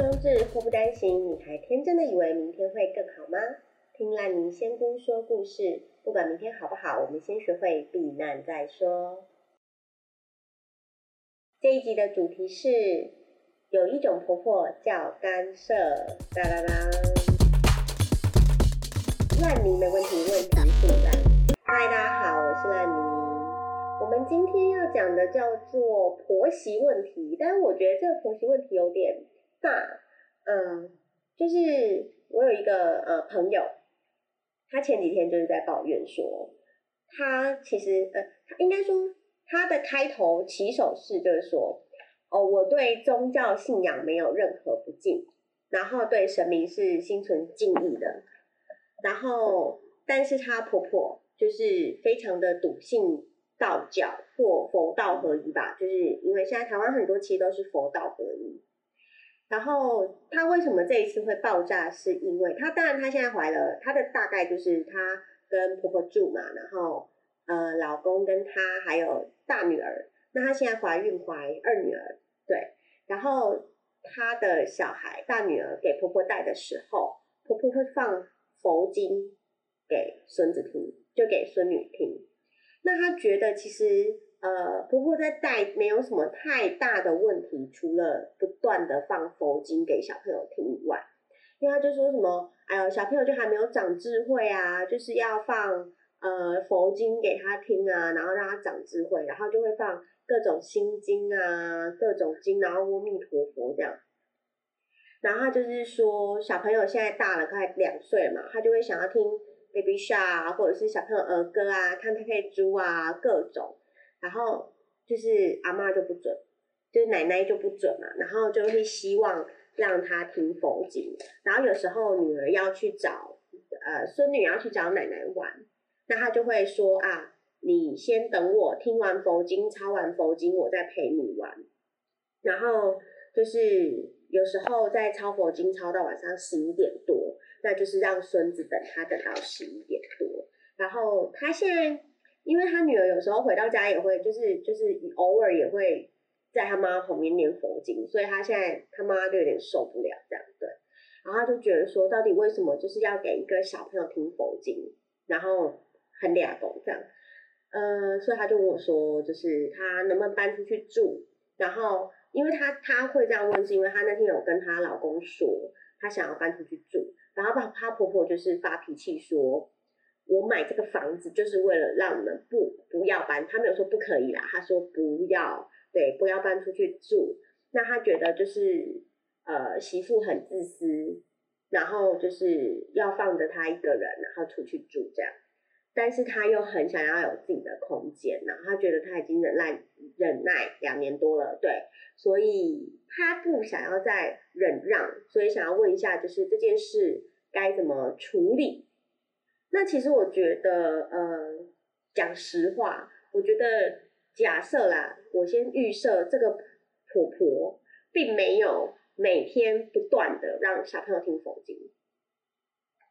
双至，祸不单行，你还天真的以为明天会更好吗？听烂泥仙姑说故事，不管明天好不好，我们先学会避难再说。这一集的主题是有一种婆婆叫干涉，哒啦啦。烂泥没问题，问题是烂。嗨，大家好，我是烂泥。我们今天要讲的叫做婆媳问题，但是我觉得这个婆媳问题有点那。嗯，就是我有一个呃朋友，他前几天就是在抱怨说，他其实呃，应该说他的开头起手式就是说，哦，我对宗教信仰没有任何不敬，然后对神明是心存敬意的，然后但是她婆婆就是非常的笃信。道教或佛道合一吧，就是因为现在台湾很多其实都是佛道合一。然后她为什么这一次会爆炸？是因为她当然她现在怀了，她的大概就是她跟婆婆住嘛，然后呃老公跟她还有大女儿，那她现在怀孕怀二女儿，对，然后她的小孩大女儿给婆婆带的时候，婆婆会放佛经给孙子听，就给孙女听。那她觉得其实呃婆婆在带没有什么太大的问题，除了不断的放佛经给小朋友听以外，因为她就说什么，哎呦小朋友就还没有长智慧啊，就是要放呃佛经给他听啊，然后让他长智慧，然后就会放各种心经啊，各种经，然后阿弥陀佛这样，然后就是说小朋友现在大了，快两岁了嘛，他就会想要听。Baby Shark 啊或者是小朋友儿歌啊，看佩佩猪啊，各种，然后就是阿妈就不准，就是奶奶就不准嘛，然后就会希望让他听佛经，然后有时候女儿要去找，呃，孙女要去找奶奶玩，那她就会说啊，你先等我听完佛经，抄完佛经，我再陪你玩，然后就是有时候在抄佛经，抄到晚上十一点多。那就是让孙子等他等到十一点多，然后他现在，因为他女儿有时候回到家也会，就是就是偶尔也会在他妈旁边念佛经，所以他现在他妈就有点受不了这样对，然后他就觉得说，到底为什么就是要给一个小朋友听佛经，然后很俩懂这样，呃，所以他就问我说，就是他能不能搬出去住，然后因为他他会这样问，是因为他那天有跟他老公说，他想要搬出去住。然后她她婆婆就是发脾气说，我买这个房子就是为了让你们不不要搬，他没有说不可以啦，他说不要，对，不要搬出去住。那他觉得就是呃媳妇很自私，然后就是要放着她一个人，然后出去住这样。但是他又很想要有自己的空间，然后她觉得他已经忍耐忍耐两年多了，对，所以他不想要再忍让，所以想要问一下，就是这件事。该怎么处理？那其实我觉得，呃，讲实话，我觉得假设啦，我先预设这个婆婆并没有每天不断的让小朋友听佛经，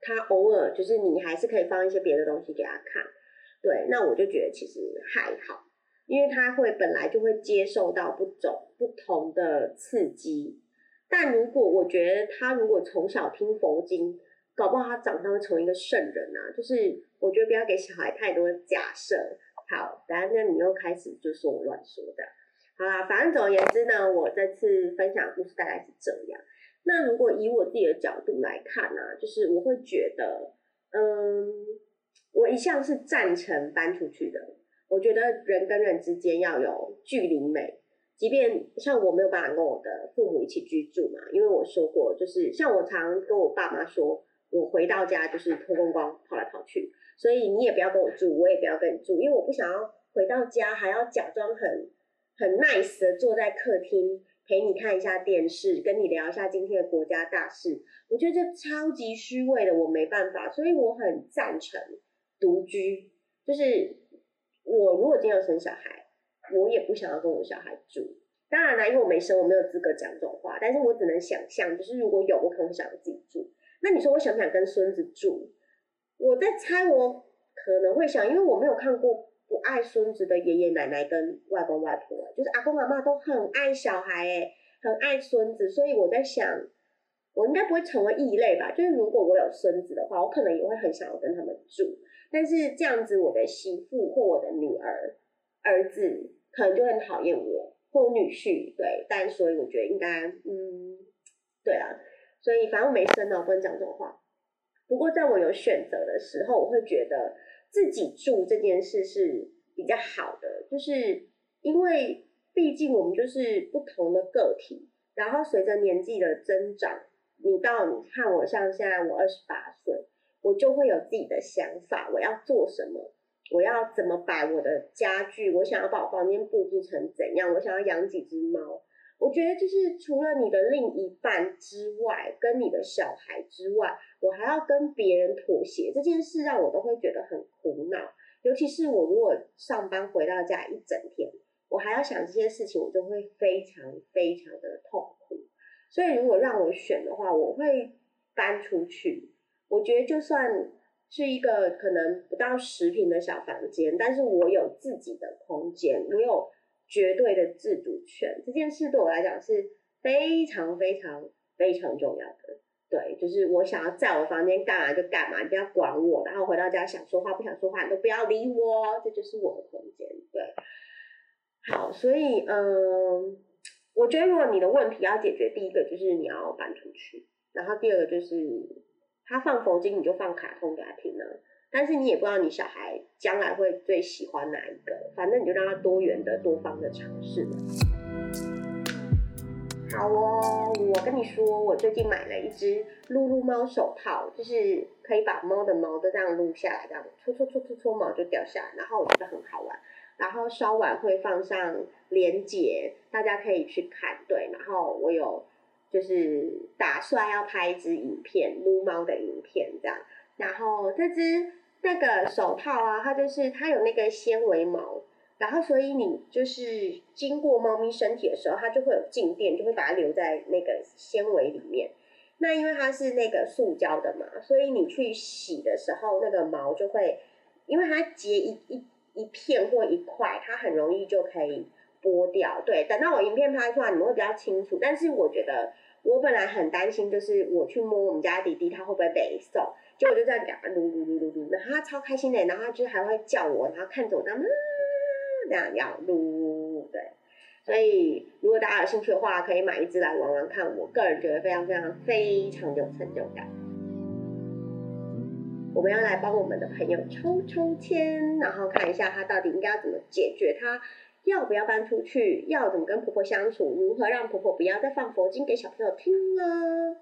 她偶尔就是你还是可以放一些别的东西给她看，对，那我就觉得其实还好，因为她会本来就会接受到不种不同的刺激，但如果我觉得她如果从小听佛经，搞不好他长大会成为一个圣人啊！就是我觉得不要给小孩太多假设。好，等下那你又开始就说我乱说的。好啦，反正总而言之呢，我这次分享的故事大概是这样。那如果以我自己的角度来看呢，就是我会觉得，嗯，我一向是赞成搬出去的。我觉得人跟人之间要有距离美，即便像我没有办法跟我的父母一起居住嘛，因为我说过，就是像我常跟我爸妈说。我回到家就是脱光光跑来跑去，所以你也不要跟我住，我也不要跟你住，因为我不想要回到家还要假装很很 nice 的坐在客厅陪你看一下电视，跟你聊一下今天的国家大事。我觉得这超级虚伪的，我没办法，所以我很赞成独居。就是我如果今天要生小孩，我也不想要跟我小孩住。当然啦，因为我没生，我没有资格讲这种话，但是我只能想象，就是如果有，我可能想要自己住。那你说我想不想跟孙子住？我在猜，我可能会想，因为我没有看过不爱孙子的爷爷奶奶跟外公外婆，就是阿公阿妈都很爱小孩，哎，很爱孙子，所以我在想，我应该不会成为异类吧？就是如果我有孙子的话，我可能也会很想要跟他们住。但是这样子，我的媳妇或我的女儿、儿子可能就很讨厌我，或女婿。对，但所以我觉得应该，嗯，对啊。所以反正我没生呢，我不能讲这种话。不过在我有选择的时候，我会觉得自己住这件事是比较好的，就是因为毕竟我们就是不同的个体，然后随着年纪的增长。你到你看我像现在我二十八岁，我就会有自己的想法，我要做什么，我要怎么摆我的家具，我想要把我房间布置成怎样，我想要养几只猫。我觉得就是除了你的另一半之外，跟你的小孩之外，我还要跟别人妥协，这件事让我都会觉得很苦恼。尤其是我如果上班回到家一整天，我还要想这些事情，我就会非常非常的痛苦。所以，如果让我选的话，我会搬出去。我觉得，就算是一个可能不到十平的小房间，但是我有自己的空间，我有绝对的自主权。这件事对我来讲是非常非常非常重要的。对，就是我想要在我房间干嘛就干嘛，你不要管我。然后回到家想说话不想说话，你都不要理我，这就是我的空间。对，好，所以嗯。我觉得，如果你的问题要解决，第一个就是你要搬出去，然后第二个就是他放佛经，你就放卡通给他听呢。但是你也不知道你小孩将来会最喜欢哪一个，反正你就让他多元的、多方的尝试。好哦，我跟你说，我最近买了一只撸撸猫手套，就是可以把猫的毛都这样撸下来，这样搓搓搓搓搓毛就掉下来，然后我觉得很好玩。然后稍晚会放上连接，大家可以去看。对，然后我有就是打算要拍一支影片，撸猫的影片这样。然后这只那个手套啊，它就是它有那个纤维毛，然后所以你就是经过猫咪身体的时候，它就会有静电，就会把它留在那个纤维里面。那因为它是那个塑胶的嘛，所以你去洗的时候，那个毛就会，因为它结一一。一片或一块，它很容易就可以剥掉。对，等到我影片拍出来，你们会比较清楚。但是我觉得，我本来很担心，就是我去摸我们家弟弟，他会不会被送？结果就这样讲，撸撸撸撸撸，然后他超开心的，然后他就还会叫我，然后看着我，这样这样要撸。对，所以如果大家有兴趣的话，可以买一只来玩玩看。我个人觉得非常非常非常有成就感。我们要来帮我们的朋友抽抽签，然后看一下他到底应该要怎么解决，他要不要搬出去，要怎么跟婆婆相处，如何让婆婆不要再放佛经给小朋友听了。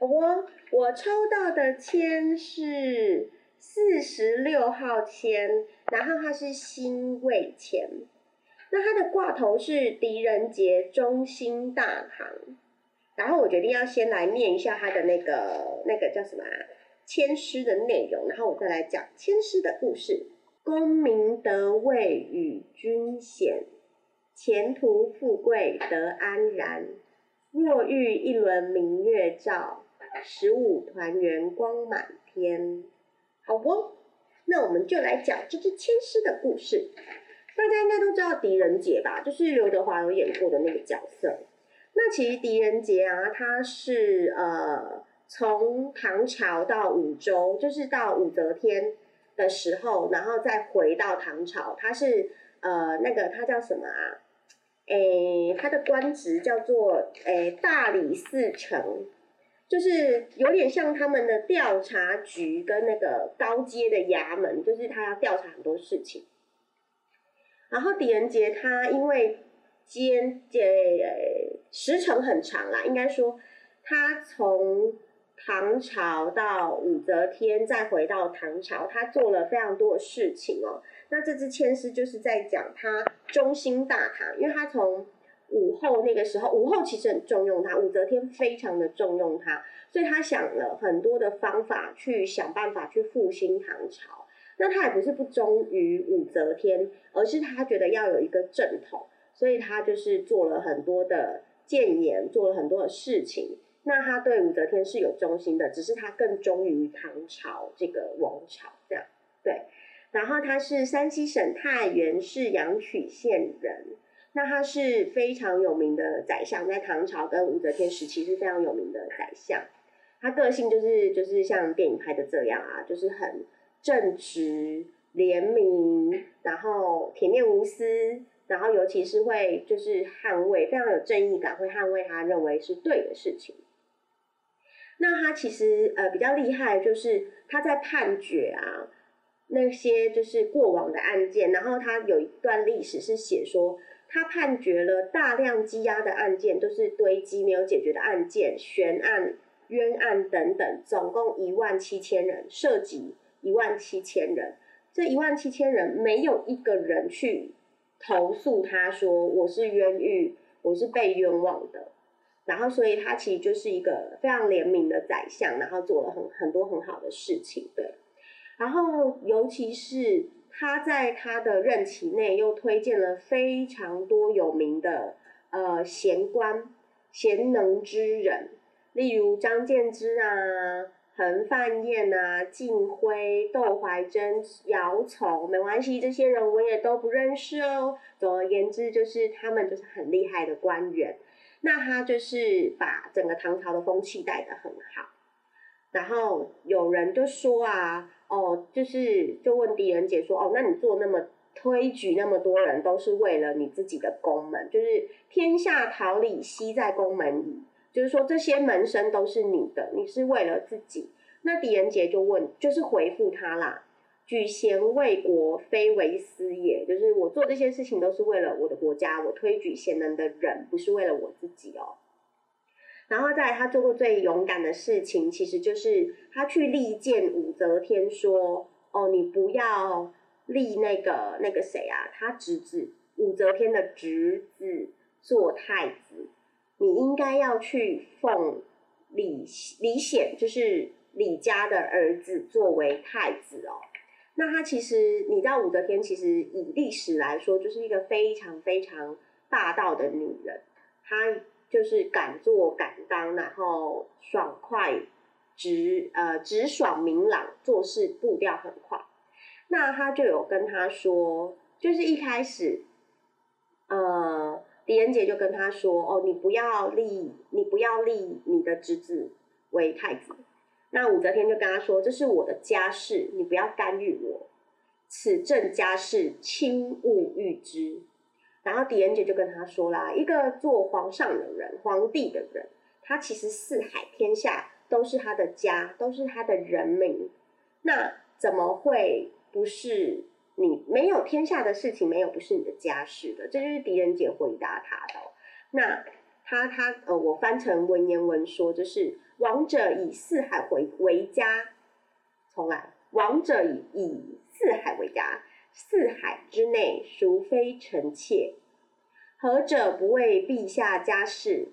我我抽到的签是四十六号签，然后它是辛未签，那它的挂头是狄仁杰中心大堂，然后我决定要先来念一下他的那个那个叫什么啊？签诗的内容，然后我再来讲签诗的故事。功名得位与君显，前途富贵得安然。若遇一轮明月照，十五团圆光满天。好不？那我们就来讲这支千丝的故事。大家应该都知道狄仁杰吧？就是刘德华有演过的那个角色。那其实狄仁杰啊，他是呃。从唐朝到武周，就是到武则天的时候，然后再回到唐朝。他是呃，那个他叫什么啊？诶，他的官职叫做诶大理寺丞，就是有点像他们的调查局跟那个高阶的衙门，就是他要调查很多事情。然后狄仁杰他因为兼呃时程很长啦，应该说他从。唐朝到武则天，再回到唐朝，他做了非常多的事情哦。那这支千师就是在讲他中心大唐，因为他从武后那个时候，武后其实很重用他，武则天非常的重用他，所以他想了很多的方法去想办法去复兴唐朝。那他也不是不忠于武则天，而是他觉得要有一个正统，所以他就是做了很多的谏言，做了很多的事情。那他对武则天是有忠心的，只是他更忠于唐朝这个王朝，这样对。然后他是山西省太原市阳曲县人，那他是非常有名的宰相，在唐朝跟武则天时期是非常有名的宰相。他个性就是就是像电影拍的这样啊，就是很正直、怜悯，然后铁面无私，然后尤其是会就是捍卫，非常有正义感，会捍卫他认为是对的事情。那他其实呃比较厉害，就是他在判决啊那些就是过往的案件，然后他有一段历史是写说。他判决了大量积压的案件，都是堆积没有解决的案件、悬案、冤案等等，总共一万七千人，涉及一万七千人。这一万七千人没有一个人去投诉他说我是冤狱，我是被冤枉的。然后，所以他其实就是一个非常怜悯的宰相，然后做了很很多很好的事情，对。然后，尤其是。他在他的任期内又推荐了非常多有名的呃贤官、贤能之人，例如张建之啊、彭范彦啊、靳辉、窦怀珍、姚崇，没关系，这些人我也都不认识哦。总而言之，就是他们就是很厉害的官员。那他就是把整个唐朝的风气带得很好。然后有人就说啊。哦，就是就问狄仁杰说，哦，那你做那么推举那么多人，都是为了你自己的宫门，就是天下桃李悉在宫门矣，就是说这些门生都是你的，你是为了自己。那狄仁杰就问，就是回复他啦，举贤为国，非为私也，就是我做这些事情都是为了我的国家，我推举贤能的人，不是为了我自己哦。然后再他做过最勇敢的事情，其实就是他去力荐武则天说：“哦，你不要立那个那个谁啊，他侄子武则天的侄子做太子，你应该要去奉李李显，就是李家的儿子作为太子哦。那他其实你知道武则天其实以历史来说，就是一个非常非常霸道的女人，她。就是敢做敢当，然后爽快、直呃直爽明朗，做事步调很快。那他就有跟他说，就是一开始，呃，狄仁杰就跟他说：“哦，你不要立，你不要立你的侄子为太子。”那武则天就跟他说：“这是我的家事，你不要干预我。此正家事，轻勿预之。”然后狄仁杰就跟他说啦，一个做皇上的人，皇帝的人，他其实四海天下都是他的家，都是他的人民，那怎么会不是你没有天下的事情，没有不是你的家事的？这就是狄仁杰回答他的。那他他呃，我翻成文言文说，就是王者以四海为为家，重来，王者以以四海为家。四海之内，孰非臣妾？何者不为陛下家事？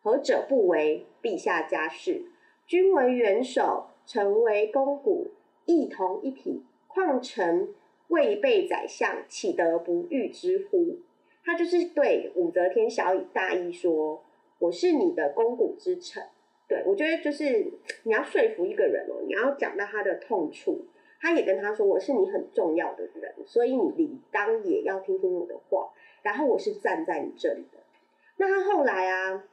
何者不为陛下家事？君为元首，臣为肱骨，一同一体。况臣未被宰相，岂得不遇之乎？他就是对武则天小以大义说：“我是你的肱骨之臣。”对我觉得就是你要说服一个人哦，你要讲到他的痛处。他也跟他说：“我是你很重要的人，所以你理当也要听听我的话。然后我是站在你这里的。”那他后来啊，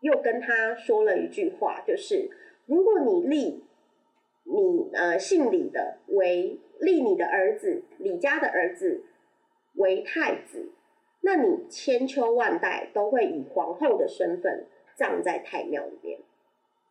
又跟他说了一句话，就是如果你立你呃姓李的为立你的儿子李家的儿子为太子，那你千秋万代都会以皇后的身份葬在太庙里面，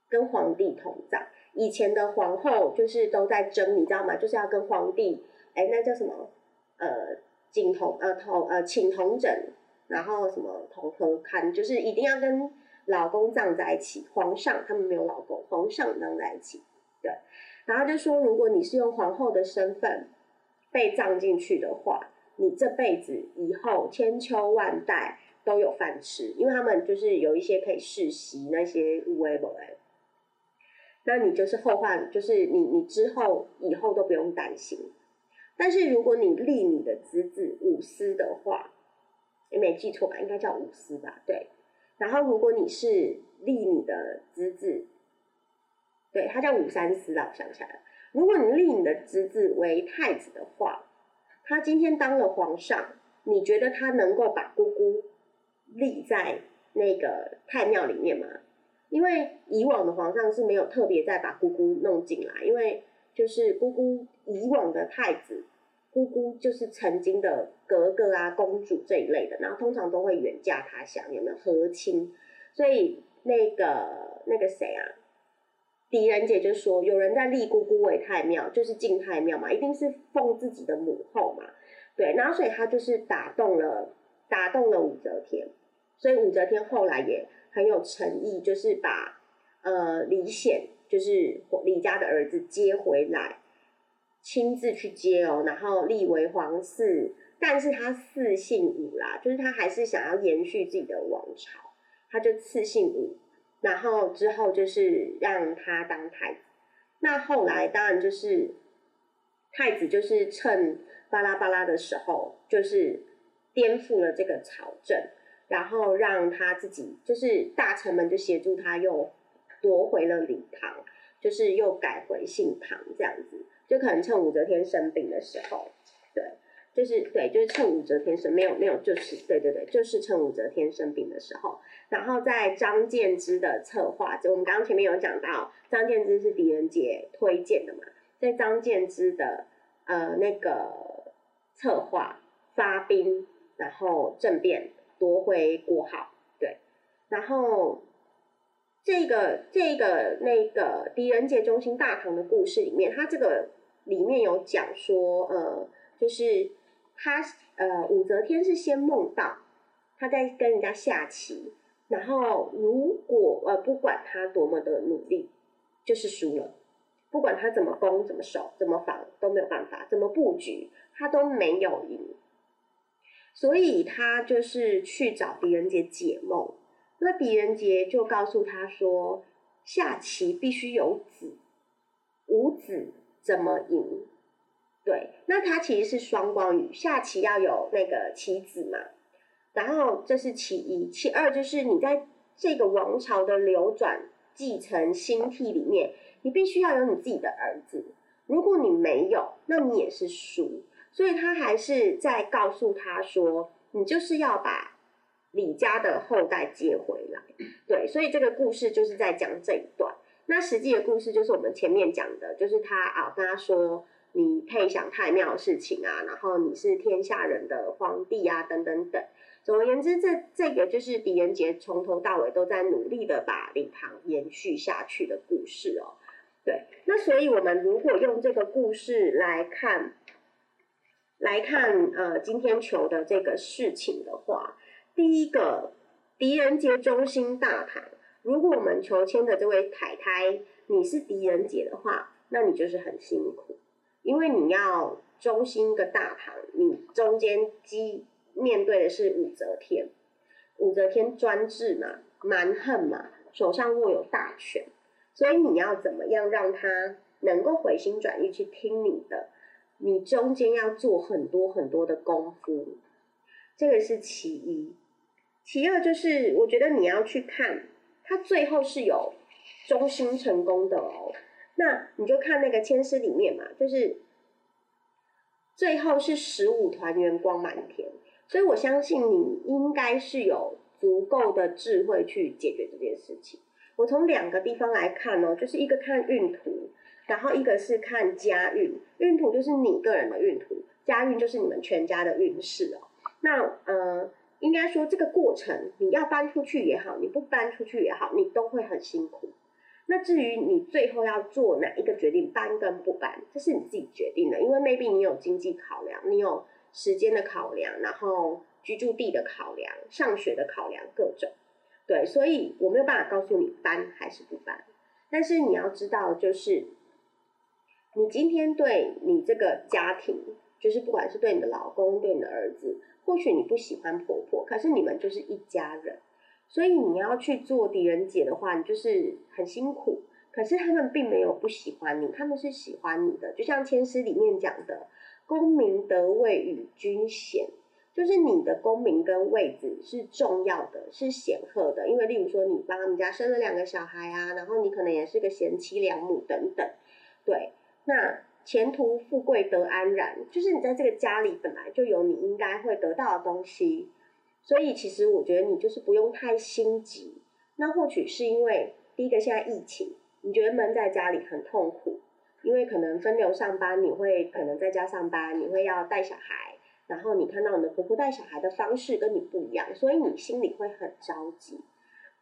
跟皇帝同葬。以前的皇后就是都在争，你知道吗？就是要跟皇帝，哎，那叫什么？呃，景同呃同呃请同枕，然后什么同和看，就是一定要跟老公葬在一起。皇上他们没有老公，皇上葬在一起，对。然后就说，如果你是用皇后的身份被葬进去的话，你这辈子以后千秋万代都有饭吃，因为他们就是有一些可以世袭那些无为不为。那你就是后患，就是你你之后以后都不用担心。但是如果你立你的侄子武思的话，也没记错吧？应该叫武思吧？对。然后如果你是立你的侄子，对他叫武三思啊，我想起来了。如果你立你的侄子为太子的话，他今天当了皇上，你觉得他能够把姑姑立在那个太庙里面吗？因为以往的皇上是没有特别再把姑姑弄进来，因为就是姑姑以往的太子，姑姑就是曾经的格格啊、公主这一类的，然后通常都会远嫁他乡，有没有和亲？所以那个那个谁啊，狄仁杰就说，有人在立姑姑为太庙，就是进太庙嘛，一定是奉自己的母后嘛，对，然后所以他就是打动了打动了武则天，所以武则天后来也。很有诚意，就是把呃李显，就是李家的儿子接回来，亲自去接哦，然后立为皇嗣，但是他赐姓武啦，就是他还是想要延续自己的王朝，他就赐姓武，然后之后就是让他当太子，那后来当然就是太子就是趁巴拉巴拉的时候，就是颠覆了这个朝政。然后让他自己，就是大臣们就协助他，又夺回了李唐，就是又改回姓唐这样子，就可能趁武则天生病的时候，对，就是对，就是趁武则天生没有没有，就是对对对，就是趁武则天生病的时候，然后在张建之的策划，就我们刚刚前面有讲到，张建之是狄仁杰推荐的嘛，在张建之的呃那个策划发兵，然后政变。夺回国号，对，然后这个这个那个狄仁杰中心大唐的故事里面，他这个里面有讲说，呃，就是他呃武则天是先梦到他在跟人家下棋，然后如果呃不管他多么的努力，就是输了，不管他怎么攻怎么守怎么防都没有办法，怎么布局他都没有赢。所以他就是去找狄仁杰解梦，那狄仁杰就告诉他说，下棋必须有子，无子怎么赢？对，那他其实是双关语，下棋要有那个棋子嘛。然后这是其一，其二就是你在这个王朝的流转、继承、兴替里面，你必须要有你自己的儿子。如果你没有，那你也是输。所以他还是在告诉他说：“你就是要把李家的后代接回来。”对，所以这个故事就是在讲这一段。那实际的故事就是我们前面讲的，就是他啊跟他说：“你配享太庙的事情啊，然后你是天下人的皇帝啊，等等等。”总而言之，这这个就是狄仁杰从头到尾都在努力的把李唐延续下去的故事哦。对，那所以我们如果用这个故事来看。来看呃，今天求的这个事情的话，第一个狄仁杰忠心大唐。如果我们求签的这位太太你是狄仁杰的话，那你就是很辛苦，因为你要忠心个大唐，你中间基面对的是武则天，武则天专制嘛，蛮横嘛，手上握有大权，所以你要怎么样让他能够回心转意去听你的？你中间要做很多很多的功夫，这个是其一。其二就是，我觉得你要去看，他最后是有中心成功的哦。那你就看那个签诗里面嘛，就是最后是十五团圆光满天。所以我相信你应该是有足够的智慧去解决这件事情。我从两个地方来看哦，就是一个看运图。然后一个是看家运，运图就是你个人的运图，家运就是你们全家的运势哦。那呃，应该说这个过程，你要搬出去也好，你不搬出去也好，你都会很辛苦。那至于你最后要做哪一个决定，搬跟不搬，这是你自己决定的，因为 maybe 你有经济考量，你有时间的考量，然后居住地的考量，上学的考量，各种。对，所以我没有办法告诉你搬还是不搬，但是你要知道就是。你今天对你这个家庭，就是不管是对你的老公、对你的儿子，或许你不喜欢婆婆，可是你们就是一家人，所以你要去做狄仁杰的话，你就是很辛苦。可是他们并没有不喜欢你，他们是喜欢你的。就像《千师》里面讲的，“功名得位与君显”，就是你的功名跟位子是重要的，是显赫的。因为例如说，你帮他们家生了两个小孩啊，然后你可能也是个贤妻良母等等，对。前途富贵得安然，就是你在这个家里本来就有你应该会得到的东西，所以其实我觉得你就是不用太心急。那或许是因为第一个现在疫情，你觉得闷在家里很痛苦，因为可能分流上班，你会可能在家上班，你会要带小孩，然后你看到你的婆婆带小孩的方式跟你不一样，所以你心里会很着急。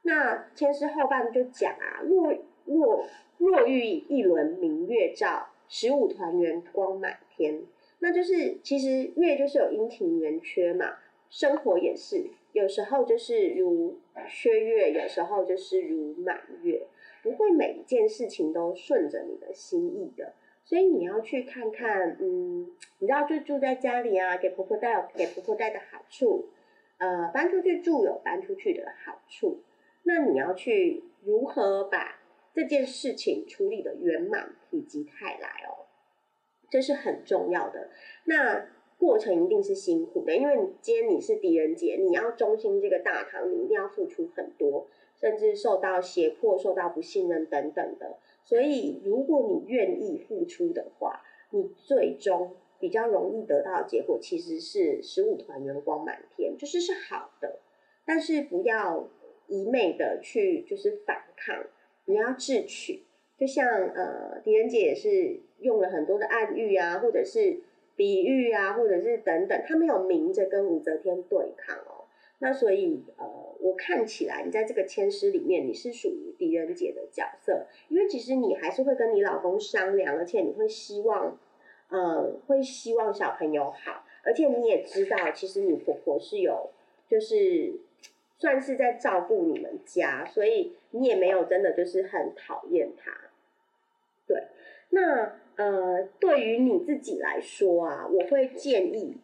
那前诗后半就讲啊，若若若遇一轮明月照。十五团圆光满天，那就是其实月就是有阴晴圆缺嘛，生活也是，有时候就是如缺月，有时候就是如满月，不会每一件事情都顺着你的心意的，所以你要去看看，嗯，你知道就住在家里啊，给婆婆带给婆婆带的好处，呃，搬出去住有搬出去的好处，那你要去如何把。这件事情处理的圆满否极泰来哦，这是很重要的。那过程一定是辛苦的，因为今天你是狄仁杰，你要忠心这个大堂，你一定要付出很多，甚至受到胁迫、受到不信任等等的。所以，如果你愿意付出的话，你最终比较容易得到的结果，其实是十五团圆光满天，就是是好的。但是不要一昧的去就是反抗。你要智取，就像呃，狄仁杰也是用了很多的暗喻啊，或者是比喻啊，或者是等等，他没有明着跟武则天对抗哦。那所以呃，我看起来你在这个千诗里面，你是属于狄仁杰的角色，因为其实你还是会跟你老公商量，而且你会希望，呃，会希望小朋友好，而且你也知道，其实你婆婆是有就是。算是在照顾你们家，所以你也没有真的就是很讨厌他。对，那呃，对于你自己来说啊，我会建议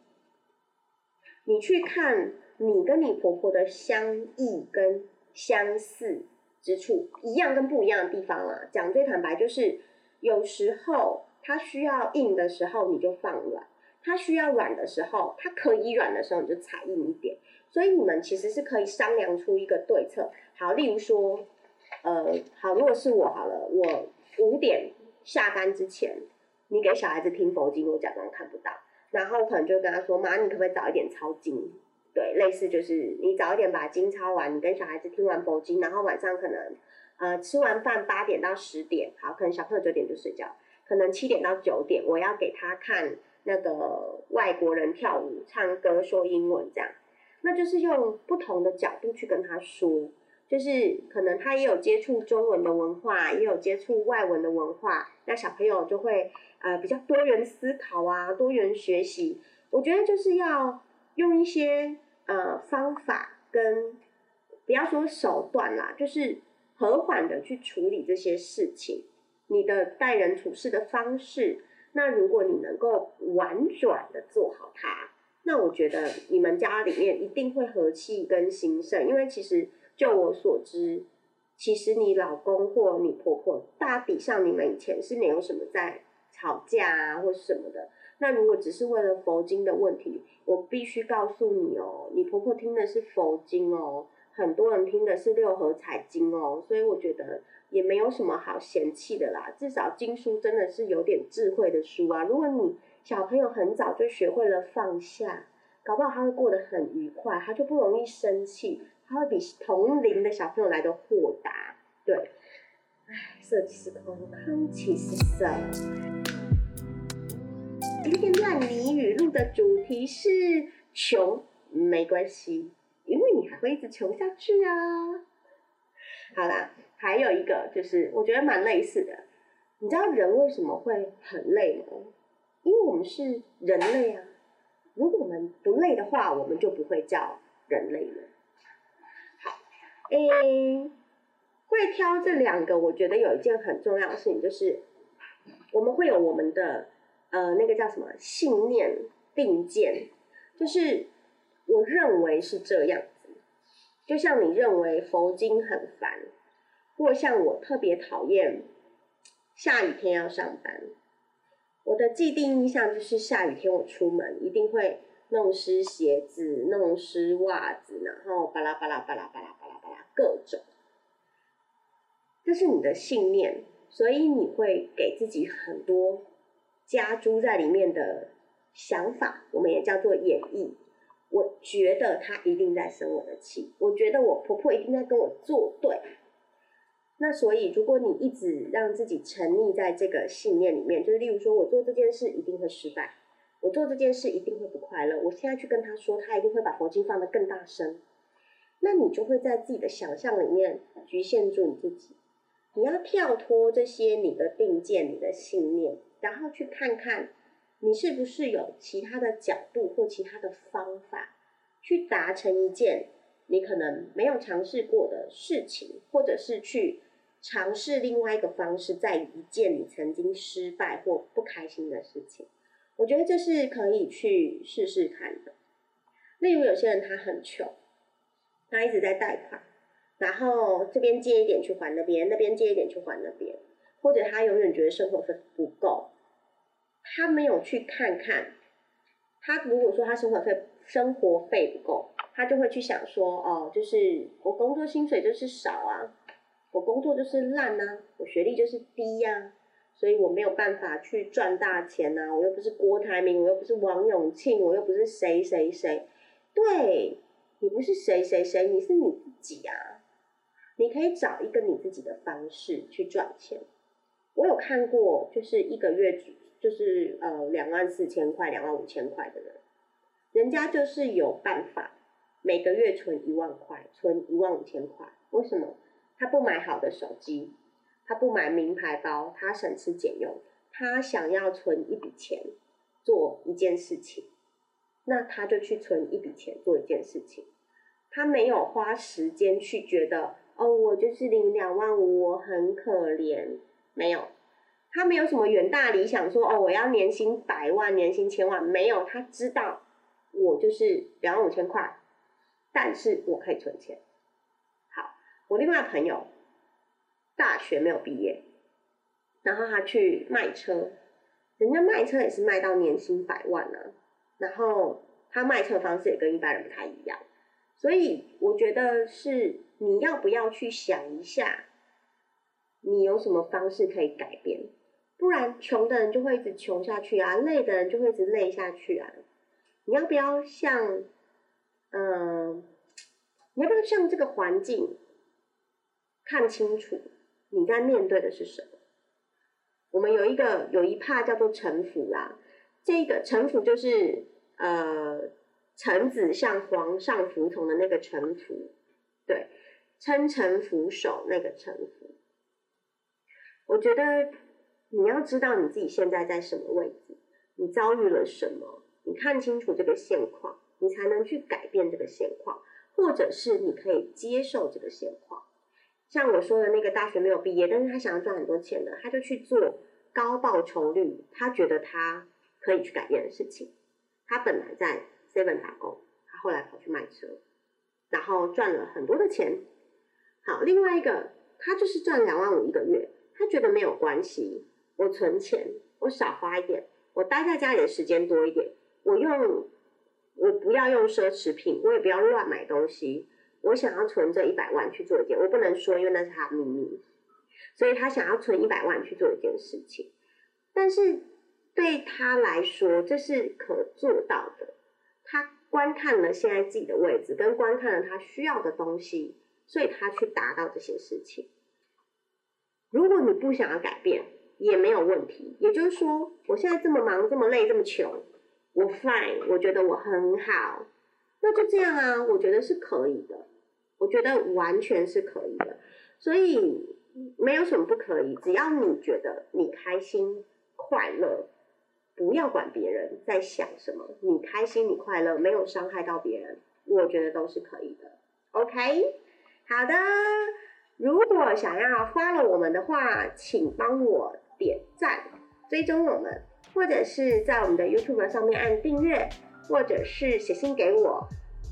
你去看你跟你婆婆的相异跟相似之处，一样跟不一样的地方啊。讲最坦白，就是有时候他需要硬的时候，你就放软；他需要软的时候，他可以软的时候，你就踩硬一点。所以你们其实是可以商量出一个对策。好，例如说，呃，好，如果是我好了，我五点下班之前，你给小孩子听佛经，我假装看不到，然后我可能就跟他说：“妈，你可不可以早一点抄经？”对，类似就是你早一点把经抄完，你跟小孩子听完佛经，然后晚上可能呃吃完饭八点到十点，好，可能小朋友九点就睡觉，可能七点到九点，我要给他看那个外国人跳舞、唱歌、说英文这样。那就是用不同的角度去跟他说，就是可能他也有接触中文的文化，也有接触外文的文化，那小朋友就会呃比较多元思考啊，多元学习。我觉得就是要用一些呃方法跟不要说手段啦，就是和缓的去处理这些事情。你的待人处事的方式，那如果你能够婉转的做好它。那我觉得你们家里面一定会和气跟兴盛，因为其实就我所知，其实你老公或你婆婆大抵上你们以前是没有什么在吵架啊或什么的。那如果只是为了佛经的问题，我必须告诉你哦，你婆婆听的是佛经哦，很多人听的是六合彩经哦，所以我觉得也没有什么好嫌弃的啦。至少经书真的是有点智慧的书啊。如果你小朋友很早就学会了放下，搞不好他会过得很愉快，他就不容易生气，他会比同龄的小朋友来的豁达。对，唉，色即是空，空即是色。今天烂泥语录的主题是穷，没关系，因为你还会一直穷下去啊。好啦，还有一个就是我觉得蛮类似的，你知道人为什么会很累吗？因为我们是人类啊，如果我们不累的话，我们就不会叫人类了。好，诶，会挑这两个，我觉得有一件很重要的事情，就是我们会有我们的呃那个叫什么信念定见，就是我认为是这样子，就像你认为佛经很烦，或像我特别讨厌下雨天要上班。我的既定印象就是下雨天我出门一定会弄湿鞋子、弄湿袜子，然后巴拉巴拉巴拉巴拉巴拉巴拉各种。这是你的信念，所以你会给自己很多加诸在里面的想法，我们也叫做演绎。我觉得他一定在生我的气，我觉得我婆婆一定在跟我作对。那所以，如果你一直让自己沉溺在这个信念里面，就是例如说我做这件事一定会失败，我做这件事一定会不快乐，我现在去跟他说，他一定会把佛经放得更大声，那你就会在自己的想象里面局限住你自己。你要跳脱这些你的定见、你的信念，然后去看看你是不是有其他的角度或其他的方法，去达成一件你可能没有尝试过的事情，或者是去尝试另外一个方式，在一件你曾经失败或不开心的事情。我觉得这是可以去试试看的。例如有些人他很穷，他一直在贷款。然后这边借一点去还那边，那边借一点去还那边，或者他永远觉得生活费不够，他没有去看看，他如果说他生活费生活费不够，他就会去想说，哦，就是我工作薪水就是少啊，我工作就是烂啊，我学历就是低呀，所以我没有办法去赚大钱呐，我又不是郭台铭，我又不是王永庆，我又不是谁谁谁，对你不是谁谁谁，你是你自己啊。你可以找一个你自己的方式去赚钱。我有看过，就是一个月就是呃两万四千块、两万五千块的人，人家就是有办法每个月存一万块、存一万五千块。为什么？他不买好的手机，他不买名牌包，他省吃俭用，他想要存一笔钱做一件事情，那他就去存一笔钱做一件事情，他没有花时间去觉得。哦，我就是领两万五，我很可怜。没有，他没有什么远大理想，说哦，我要年薪百万，年薪千万。没有，他知道我就是两万五千块，但是我可以存钱。我另外朋友大学没有毕业，然后他去卖车，人家卖车也是卖到年薪百万呢。然后他卖车方式也跟一般人不太一样，所以我觉得是。你要不要去想一下，你有什么方式可以改变？不然穷的人就会一直穷下去啊，累的人就会一直累下去啊。你要不要像，嗯，你要不要像这个环境看清楚你在面对的是什么？我们有一个有一怕叫做臣服啦，这个臣服就是呃臣子向皇上服从的那个臣服，对。称臣俯首那个臣服，我觉得你要知道你自己现在在什么位置，你遭遇了什么，你看清楚这个现况，你才能去改变这个现况，或者是你可以接受这个现况。像我说的那个大学没有毕业，但是他想要赚很多钱的，他就去做高报酬率，他觉得他可以去改变的事情。他本来在 Seven 打工，他后来跑去卖车，然后赚了很多的钱。好，另外一个，他就是赚两万五一个月，他觉得没有关系，我存钱，我少花一点，我待在家里的时间多一点，我用，我不要用奢侈品，我也不要乱买东西，我想要存这一百万去做一件，我不能说，因为那是他的秘密，所以他想要存一百万去做一件事情，但是对他来说这是可做到的，他观看了现在自己的位置，跟观看了他需要的东西。所以他去达到这些事情。如果你不想要改变，也没有问题。也就是说，我现在这么忙、这么累、这么穷，我 fine，我觉得我很好，那就这样啊，我觉得是可以的，我觉得完全是可以的。所以没有什么不可以，只要你觉得你开心、快乐，不要管别人在想什么，你开心、你快乐，没有伤害到别人，我觉得都是可以的。OK。好的，如果想要 follow 我们的话，请帮我点赞、追踪我们，或者是在我们的 YouTube 上面按订阅，或者是写信给我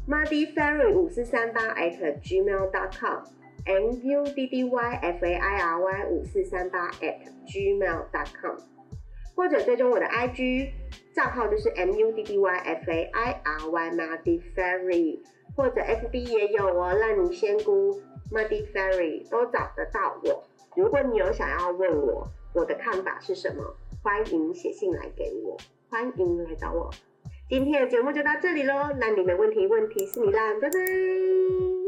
，muddyfairy 五四三八 at gmail dot com，M U D D Y F A I R Y 五四三八 at gmail dot com，或者追踪我的 IG 账号就是 m u d d y f a i r y muddyfairy。或者 FB 也有哦，烂泥仙姑、Muddy Fairy 都找得到我。如果你有想要问我我的看法是什么，欢迎写信来给我，欢迎来找我。今天的节目就到这里喽，那你的问题问题是你啦，拜拜。